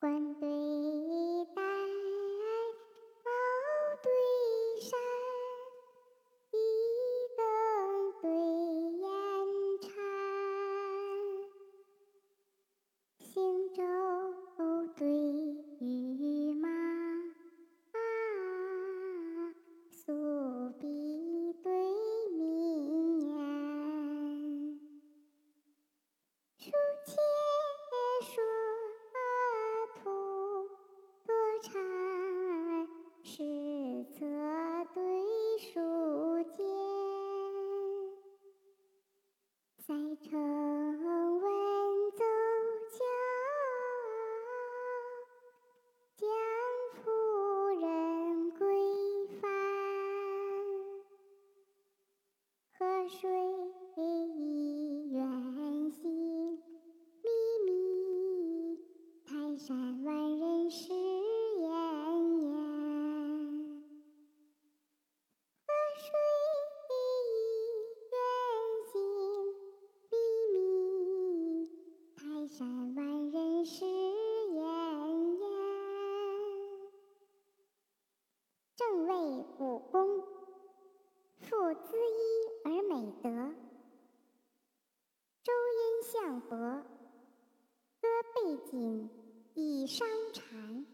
关对。赛成文奏教，将夫人规范，河水正位武功，复姿衣而美德。周殷相伯，歌背景以伤蝉。